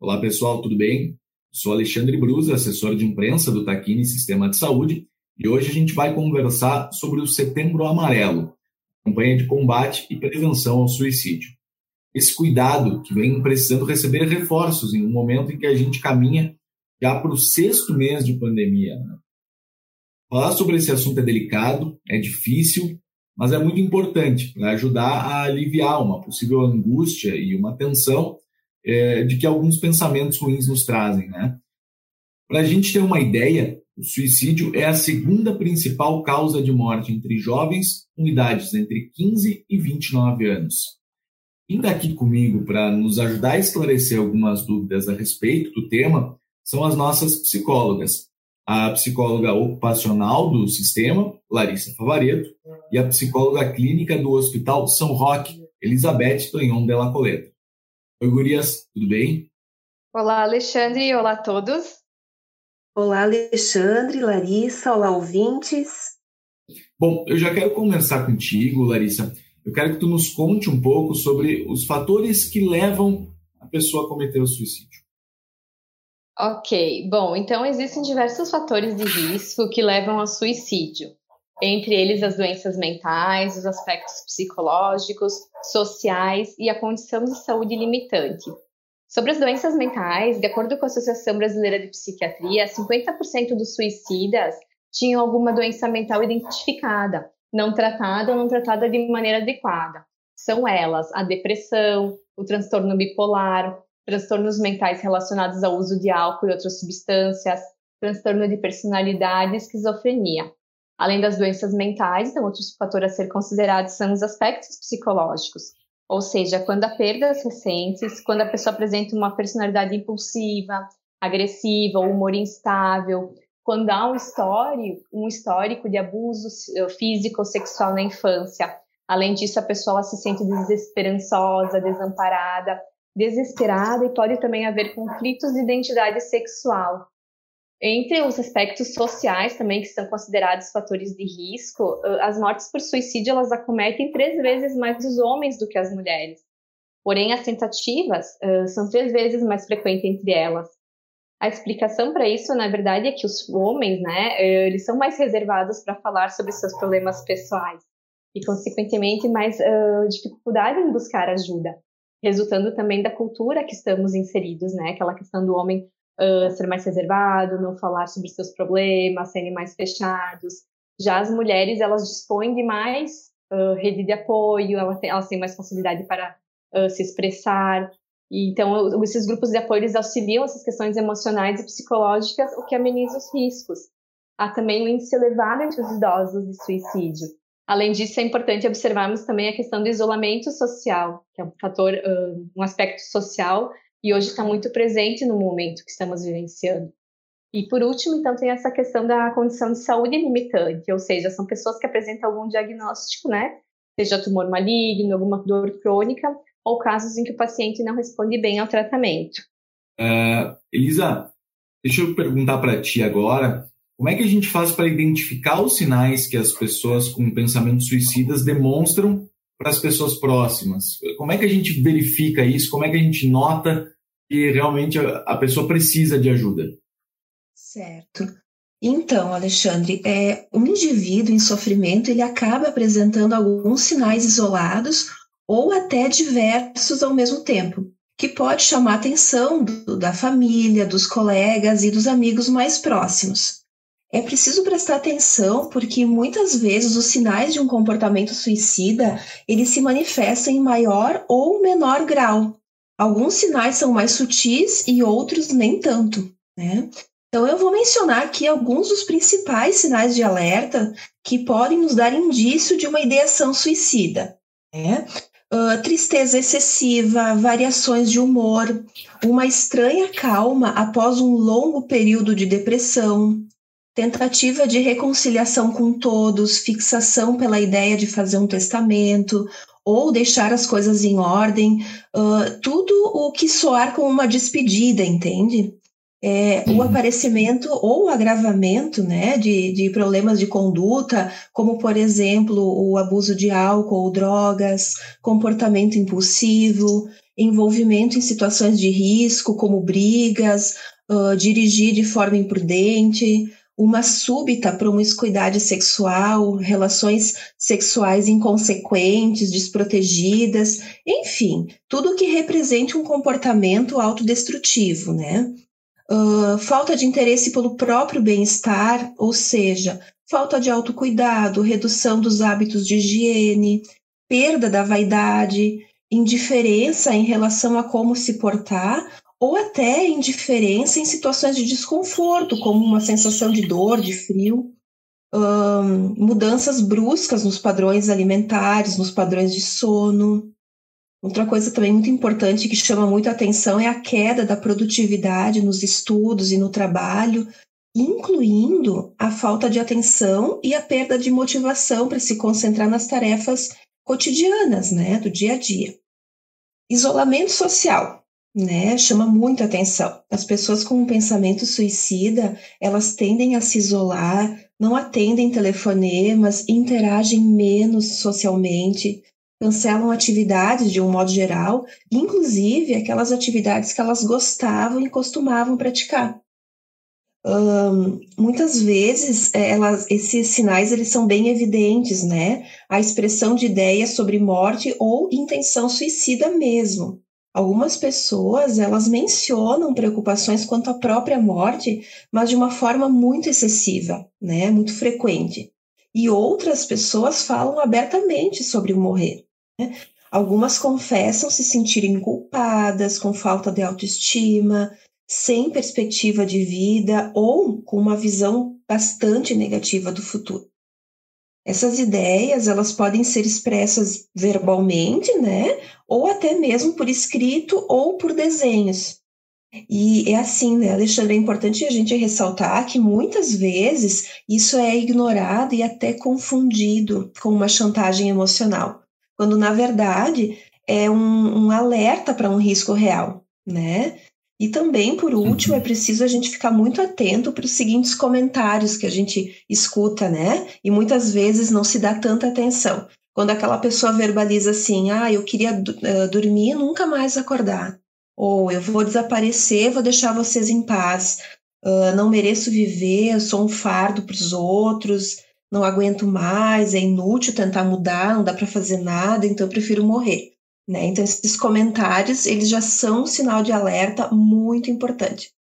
Olá pessoal, tudo bem? Sou Alexandre Brusa, assessor de imprensa do Taquini Sistema de Saúde, e hoje a gente vai conversar sobre o Setembro Amarelo, campanha de combate e prevenção ao suicídio. Esse cuidado que vem precisando receber reforços em um momento em que a gente caminha já para o sexto mês de pandemia. Né? Falar sobre esse assunto é delicado, é difícil, mas é muito importante para ajudar a aliviar uma possível angústia e uma tensão é, de que alguns pensamentos ruins nos trazem. Né? Para a gente ter uma ideia, o suicídio é a segunda principal causa de morte entre jovens com idades entre 15 e 29 anos. Quem está aqui comigo para nos ajudar a esclarecer algumas dúvidas a respeito do tema são as nossas psicólogas, a psicóloga ocupacional do sistema, Larissa Favareto, e a psicóloga clínica do Hospital São Roque, Elizabeth Tonhon Della Coleta. Oi, gurias, tudo bem? Olá, Alexandre, olá a todos. Olá, Alexandre, Larissa, olá, ouvintes. Bom, eu já quero conversar contigo, Larissa. Eu quero que tu nos conte um pouco sobre os fatores que levam a pessoa a cometer o suicídio. Ok, bom, então existem diversos fatores de risco que levam ao suicídio, entre eles as doenças mentais, os aspectos psicológicos, sociais e a condição de saúde limitante. Sobre as doenças mentais, de acordo com a Associação Brasileira de Psiquiatria, 50% dos suicidas tinham alguma doença mental identificada, não tratada ou não tratada de maneira adequada. São elas a depressão, o transtorno bipolar, transtornos mentais relacionados ao uso de álcool e outras substâncias, transtorno de personalidade e esquizofrenia. Além das doenças mentais, então, outros fatores a ser considerados são os aspectos psicológicos, ou seja, quando há perdas recentes, quando a pessoa apresenta uma personalidade impulsiva, agressiva, humor instável, quando há um histórico, um histórico de abuso eh, físico ou sexual na infância. Além disso, a pessoa se sente desesperançosa, desamparada, desesperada e pode também haver conflitos de identidade sexual. Entre os aspectos sociais também que são considerados fatores de risco, as mortes por suicídio elas acometem três vezes mais os homens do que as mulheres. Porém, as tentativas uh, são três vezes mais frequentes entre elas. A explicação para isso, na verdade, é que os homens, né, eles são mais reservados para falar sobre seus problemas pessoais e, consequentemente, mais uh, dificuldade em buscar ajuda resultando também da cultura que estamos inseridos, né? Aquela questão do homem uh, ser mais reservado, não falar sobre seus problemas, serem mais fechados. Já as mulheres, elas dispõem de mais uh, rede de apoio, elas têm, elas têm mais facilidade para uh, se expressar. E, então, esses grupos de apoio, eles auxiliam essas questões emocionais e psicológicas, o que ameniza os riscos. Há também um índice elevado entre os idosos de suicídio. Além disso, é importante observarmos também a questão do isolamento social, que é um fator, um aspecto social, e hoje está muito presente no momento que estamos vivenciando. E por último, então, tem essa questão da condição de saúde limitante, ou seja, são pessoas que apresentam algum diagnóstico, né? Seja tumor maligno, alguma dor crônica, ou casos em que o paciente não responde bem ao tratamento. Uh, Elisa, deixa eu perguntar para ti agora, como é que a gente faz para identificar os sinais que as pessoas com pensamentos suicidas demonstram para as pessoas próximas? Como é que a gente verifica isso? Como é que a gente nota que realmente a pessoa precisa de ajuda? Certo. Então, Alexandre, é, um indivíduo em sofrimento ele acaba apresentando alguns sinais isolados ou até diversos ao mesmo tempo, que pode chamar a atenção do, da família, dos colegas e dos amigos mais próximos. É preciso prestar atenção porque muitas vezes os sinais de um comportamento suicida, eles se manifestam em maior ou menor grau. Alguns sinais são mais sutis e outros nem tanto, né? Então eu vou mencionar aqui alguns dos principais sinais de alerta que podem nos dar indício de uma ideação suicida, né? Uh, tristeza excessiva, variações de humor, uma estranha calma após um longo período de depressão, tentativa de reconciliação com todos, fixação pela ideia de fazer um testamento ou deixar as coisas em ordem, uh, tudo o que soar como uma despedida, entende? É, uhum. O aparecimento ou o agravamento né, de, de problemas de conduta, como, por exemplo, o abuso de álcool ou drogas, comportamento impulsivo, envolvimento em situações de risco, como brigas, uh, dirigir de forma imprudente, uma súbita promiscuidade sexual, relações sexuais inconsequentes, desprotegidas, enfim, tudo que represente um comportamento autodestrutivo, né? Uh, falta de interesse pelo próprio bem-estar, ou seja, falta de autocuidado, redução dos hábitos de higiene, perda da vaidade, indiferença em relação a como se portar ou até indiferença em situações de desconforto, como uma sensação de dor, de frio, mudanças bruscas nos padrões alimentares, nos padrões de sono. Outra coisa também muito importante que chama muito atenção é a queda da produtividade nos estudos e no trabalho, incluindo a falta de atenção e a perda de motivação para se concentrar nas tarefas cotidianas, né, do dia a dia. Isolamento social né, chama muito atenção. As pessoas com um pensamento suicida, elas tendem a se isolar, não atendem telefonemas, interagem menos socialmente, cancelam atividades de um modo geral, inclusive aquelas atividades que elas gostavam e costumavam praticar. Um, muitas vezes é, elas, esses sinais eles são bem evidentes, né? A expressão de ideias sobre morte ou intenção suicida mesmo. Algumas pessoas, elas mencionam preocupações quanto à própria morte, mas de uma forma muito excessiva, né, muito frequente. E outras pessoas falam abertamente sobre o morrer. Né? Algumas confessam se sentirem culpadas, com falta de autoestima, sem perspectiva de vida ou com uma visão bastante negativa do futuro. Essas ideias, elas podem ser expressas verbalmente, né? Ou até mesmo por escrito ou por desenhos. E é assim, né, Alexandre? É importante a gente ressaltar que muitas vezes isso é ignorado e até confundido com uma chantagem emocional, quando na verdade é um, um alerta para um risco real, né? E também, por último, é preciso a gente ficar muito atento para os seguintes comentários que a gente escuta, né? E muitas vezes não se dá tanta atenção. Quando aquela pessoa verbaliza assim, ah, eu queria uh, dormir e nunca mais acordar. Ou eu vou desaparecer, vou deixar vocês em paz. Uh, não mereço viver, eu sou um fardo para os outros, não aguento mais, é inútil tentar mudar, não dá para fazer nada, então eu prefiro morrer. Né? Então, esses comentários, eles já são um sinal de alerta muito importante.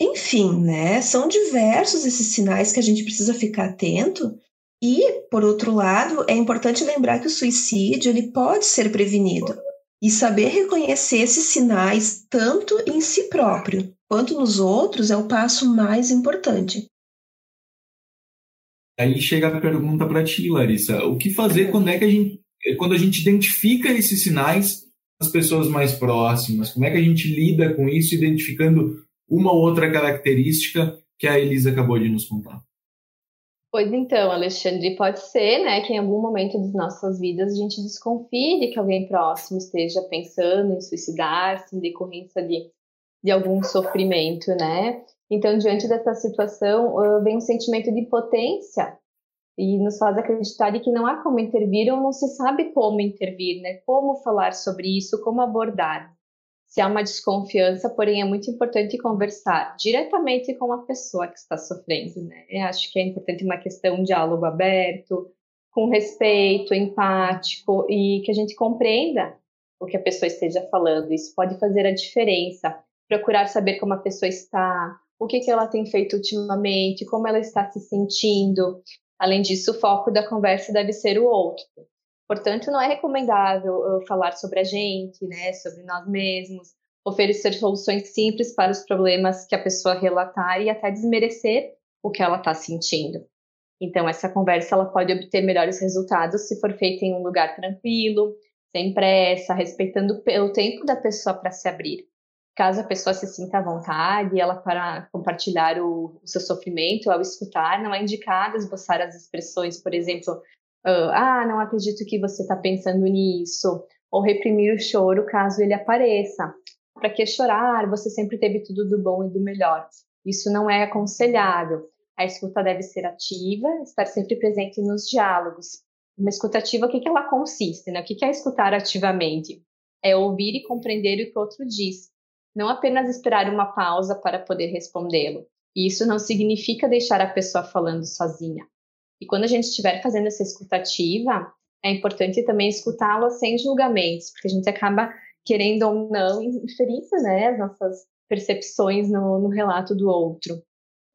Enfim, né, são diversos esses sinais que a gente precisa ficar atento e, por outro lado, é importante lembrar que o suicídio ele pode ser prevenido e saber reconhecer esses sinais tanto em si próprio quanto nos outros é o passo mais importante. Aí chega a pergunta para ti, Larissa: o que fazer quando é que a gente quando a gente identifica esses sinais nas pessoas mais próximas, como é que a gente lida com isso, identificando uma ou outra característica que a Elisa acabou de nos contar? Pois então, Alexandre, pode ser, né, que em algum momento das nossas vidas a gente desconfie de que alguém próximo esteja pensando em suicidar-se em decorrência de, de algum sofrimento, né? Então, diante dessa situação, vem um sentimento de impotência e nos faz acreditar de que não há como intervir ou não se sabe como intervir, né? Como falar sobre isso, como abordar. Se há uma desconfiança, porém é muito importante conversar diretamente com a pessoa que está sofrendo, né? Eu acho que é importante uma questão de diálogo aberto, com respeito, empático e que a gente compreenda o que a pessoa esteja falando. Isso pode fazer a diferença. Procurar saber como a pessoa está, o que, que ela tem feito ultimamente, como ela está se sentindo, Além disso, o foco da conversa deve ser o outro. Portanto, não é recomendável uh, falar sobre a gente, né, sobre nós mesmos, oferecer soluções simples para os problemas que a pessoa relatar e até desmerecer o que ela está sentindo. Então, essa conversa ela pode obter melhores resultados se for feita em um lugar tranquilo, sem pressa, respeitando o tempo da pessoa para se abrir caso a pessoa se sinta à vontade, ela para compartilhar o, o seu sofrimento ao escutar, não é indicado esboçar as expressões, por exemplo, uh, ah, não acredito que você está pensando nisso, ou reprimir o choro caso ele apareça. Para que chorar? Você sempre teve tudo do bom e do melhor. Isso não é aconselhável. A escuta deve ser ativa, estar sempre presente nos diálogos. Uma escuta ativa, o que, que ela consiste? Né? O que, que é escutar ativamente? é ouvir e compreender o que o outro diz, não apenas esperar uma pausa para poder respondê-lo. Isso não significa deixar a pessoa falando sozinha. E quando a gente estiver fazendo essa escutativa, é importante também escutá-la sem julgamentos, porque a gente acaba querendo ou não inferir né, as nossas percepções no, no relato do outro.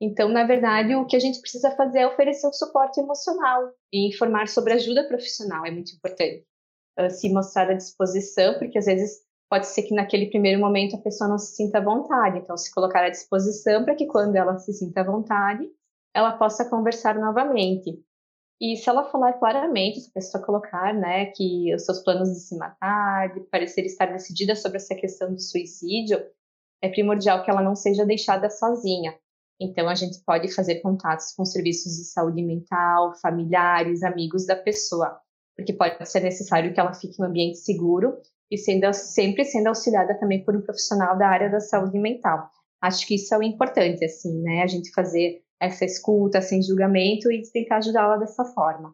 Então, na verdade, o que a gente precisa fazer é oferecer o um suporte emocional e informar sobre ajuda profissional, é muito importante. Uh, se mostrar à disposição, porque às vezes pode ser que naquele primeiro momento a pessoa não se sinta à vontade, então se colocar à disposição para que quando ela se sinta à vontade, ela possa conversar novamente. E se ela falar claramente, se a pessoa colocar, né, que os seus planos de se matar, de parecer estar decidida sobre essa questão do suicídio, é primordial que ela não seja deixada sozinha. Então, a gente pode fazer contatos com serviços de saúde mental, familiares, amigos da pessoa, porque pode ser necessário que ela fique em um ambiente seguro e sendo, sempre sendo auxiliada também por um profissional da área da saúde mental. Acho que isso é o importante, assim, né? A gente fazer essa escuta sem julgamento e tentar ajudá-la dessa forma.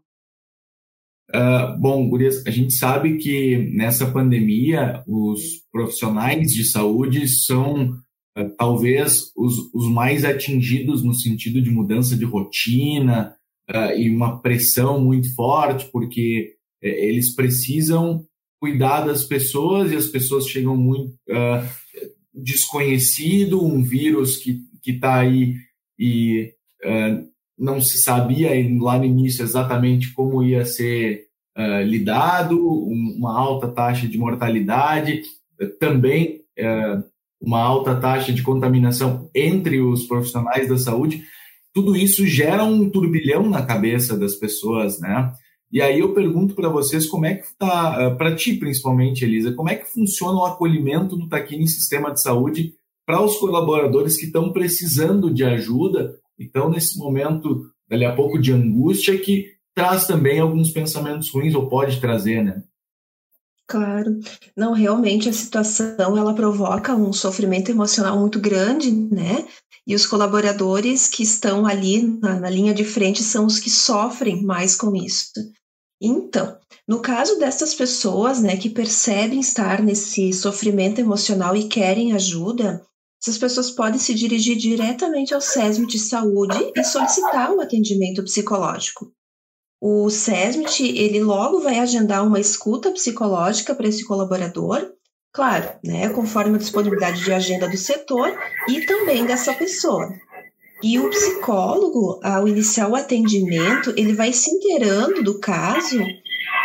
Uh, bom, Gurias, a gente sabe que nessa pandemia os profissionais de saúde são uh, talvez os, os, mais atingidos no sentido de mudança de rotina uh, e uma pressão muito forte, porque eles precisam cuidar das pessoas e as pessoas chegam muito desconhecido, um vírus que está aí e uh, não se sabia lá no início exatamente como ia ser uh, lidado, uma alta taxa de mortalidade, também uh, uma alta taxa de contaminação entre os profissionais da saúde. Tudo isso gera um turbilhão na cabeça das pessoas, né? E aí eu pergunto para vocês como é que está, para ti principalmente, Elisa, como é que funciona o acolhimento do Taquini Sistema de Saúde para os colaboradores que estão precisando de ajuda então, nesse momento, dali a pouco, de angústia, que traz também alguns pensamentos ruins, ou pode trazer, né? Claro. Não, realmente a situação ela provoca um sofrimento emocional muito grande, né? E os colaboradores que estão ali na, na, linha de frente são os que sofrem mais com isso. Então, no caso dessas pessoas, né, que percebem estar nesse sofrimento emocional e querem ajuda, essas pessoas podem se dirigir diretamente ao SESMIT de saúde e solicitar um atendimento psicológico. O SESMIT, ele logo vai agendar uma escuta psicológica para esse colaborador, claro, né, conforme a disponibilidade de agenda do setor e também dessa pessoa. E o psicólogo, ao iniciar o atendimento, ele vai se inteirando do caso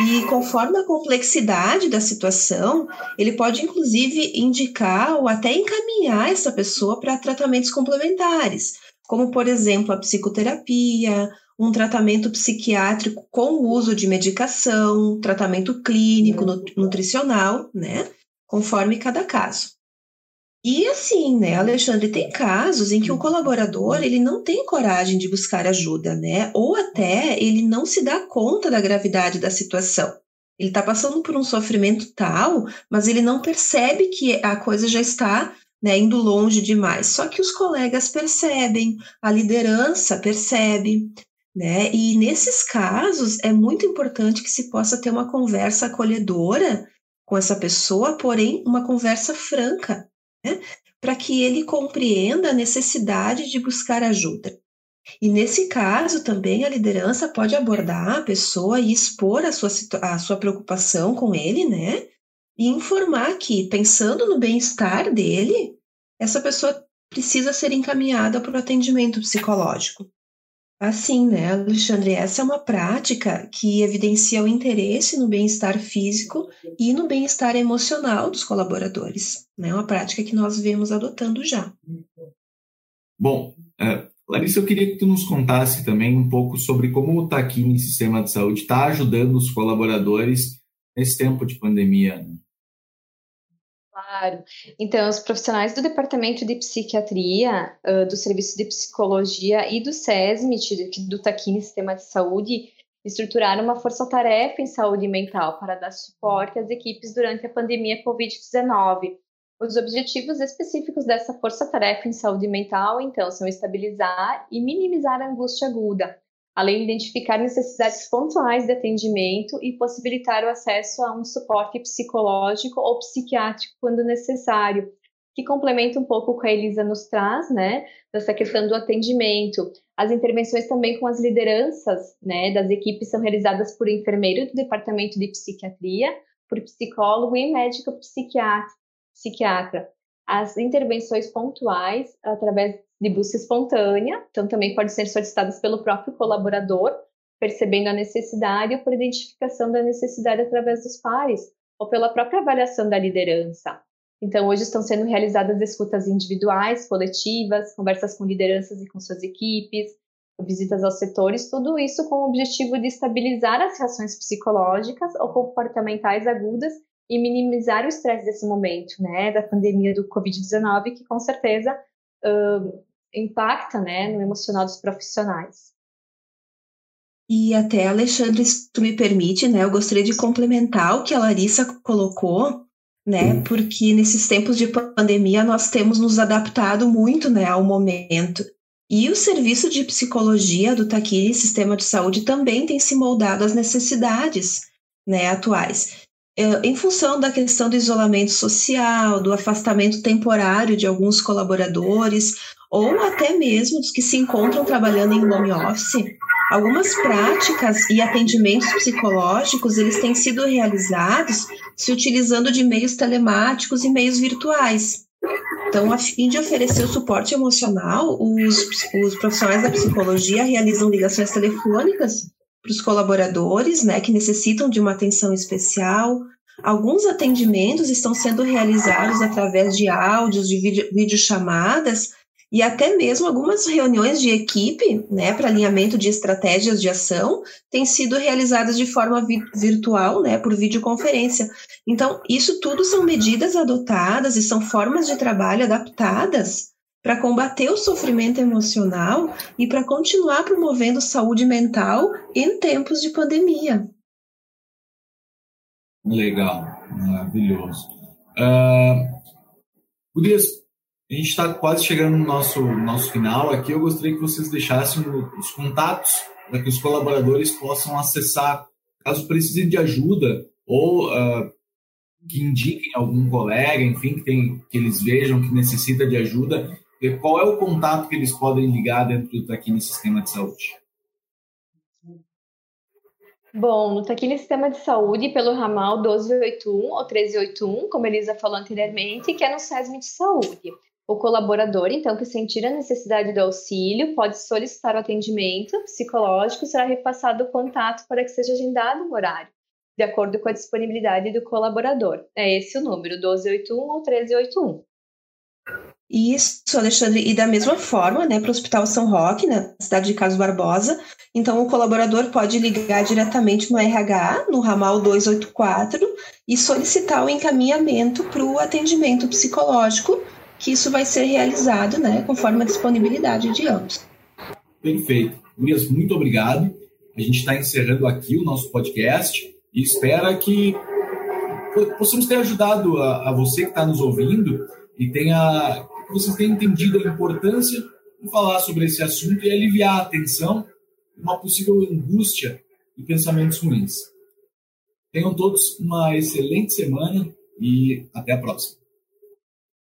e conforme a complexidade da situação, ele pode inclusive indicar ou até encaminhar essa pessoa para tratamentos complementares, como por exemplo a psicoterapia, um tratamento psiquiátrico com o uso de medicação, tratamento clínico, nutricional, né? Conforme cada caso. E assim, né, Alexandre, tem casos em que o colaborador ele não tem coragem de buscar ajuda, né? Ou até ele não se dá conta da gravidade da situação. Ele está passando por um sofrimento tal, mas ele não percebe que a coisa já está né, indo longe demais. Só que os colegas percebem, a liderança percebe, né? E nesses casos é muito importante que se possa ter uma conversa acolhedora com essa pessoa, porém uma conversa franca, né, para que ele compreenda a necessidade de buscar ajuda. E nesse caso também a liderança pode abordar a pessoa e expor a sua, a sua preocupação com ele, né? E informar que, pensando no bem-estar dele, essa pessoa precisa ser encaminhada para o atendimento psicológico. Assim, né, Alexandre, essa é uma prática que evidencia o interesse no bem-estar físico e no bem-estar emocional dos colaboradores. É né? uma prática que nós vemos adotando já. Bom, uh, Larissa, eu queria que tu nos contasse também um pouco sobre como o Taquini Sistema de Saúde está ajudando os colaboradores nesse tempo de pandemia. Né? Claro. Então, os profissionais do Departamento de Psiquiatria, uh, do Serviço de Psicologia e do SESMIT, do Taquini Sistema de Saúde, estruturaram uma força-tarefa em saúde mental para dar suporte às equipes durante a pandemia Covid-19. Os objetivos específicos dessa força-tarefa em saúde mental, então, são estabilizar e minimizar a angústia aguda, além de identificar necessidades pontuais de atendimento e possibilitar o acesso a um suporte psicológico ou psiquiátrico quando necessário, que complementa um pouco o que a Elisa nos traz, né, dessa questão do atendimento. As intervenções também com as lideranças, né, das equipes são realizadas por enfermeiro do departamento de psiquiatria, por psicólogo e médico psiquiatra. As intervenções pontuais, através de busca espontânea, então também podem ser solicitadas pelo próprio colaborador, percebendo a necessidade ou por identificação da necessidade através dos pares, ou pela própria avaliação da liderança. Então, hoje estão sendo realizadas escutas individuais, coletivas, conversas com lideranças e com suas equipes, visitas aos setores, tudo isso com o objetivo de estabilizar as reações psicológicas ou comportamentais agudas e minimizar o estresse desse momento, né, da pandemia do Covid-19, que com certeza uh, impacta, né, no emocional dos profissionais. E até, Alexandre, se tu me permite, né, eu gostaria de complementar o que a Larissa colocou, né, porque nesses tempos de pandemia nós temos nos adaptado muito, né, ao momento. E o serviço de psicologia do Taquini Sistema de Saúde também tem se moldado às necessidades, né, atuais. É, em função da questão do isolamento social, do afastamento temporário de alguns colaboradores, ou até mesmo dos que se encontram trabalhando em home office, algumas práticas e atendimentos psicológicos eles têm sido realizados se utilizando de meios telemáticos e meios virtuais. Então, a fim de oferecer o suporte emocional, os, os profissionais da psicologia realizam ligações telefônicas para os colaboradores, né, que necessitam de uma atenção especial. Alguns atendimentos estão sendo realizados através de áudios, de vídeo, videochamadas e até mesmo algumas reuniões de equipe, né, para alinhamento de estratégias de ação, têm sido realizadas de forma vi virtual, né, por videoconferência. Então, isso tudo são medidas adotadas e são formas de trabalho adaptadas para combater o sofrimento emocional e para continuar promovendo saúde mental em tempos de pandemia. Legal, maravilhoso. Uh, Gurias, a gente está quase chegando no nosso, nosso final aqui. Eu gostaria que vocês deixassem os contatos para que os colaboradores possam acessar, caso precisem de ajuda ou uh, que indiquem algum colega, enfim, que, tem, que eles vejam que necessita de ajuda qual é o contato que eles podem ligar dentro do Taquini Sistema de Saúde? Bom, no Taquini Sistema de Saúde, pelo ramal 1281 ou 1381, como a Elisa falou anteriormente, que é no SESM de Saúde. O colaborador, então, que sentir a necessidade do auxílio, pode solicitar o atendimento psicológico, será repassado o contato para que seja agendado o horário, de acordo com a disponibilidade do colaborador. É esse o número, 1281 ou 1381. Isso, Alexandre, e da mesma forma, né, para o Hospital São Roque, na cidade de Carlos Barbosa, então o colaborador pode ligar diretamente no RH, no ramal 284, e solicitar o encaminhamento para o atendimento psicológico, que isso vai ser realizado, né, conforme a disponibilidade de ambos. Perfeito. Gurias, muito obrigado. A gente está encerrando aqui o nosso podcast e espera que possamos ter ajudado a, a você que está nos ouvindo e tenha que vocês tenham entendido a importância de falar sobre esse assunto e aliviar a tensão uma possível angústia e pensamentos ruins. Tenham todos uma excelente semana e até a próxima.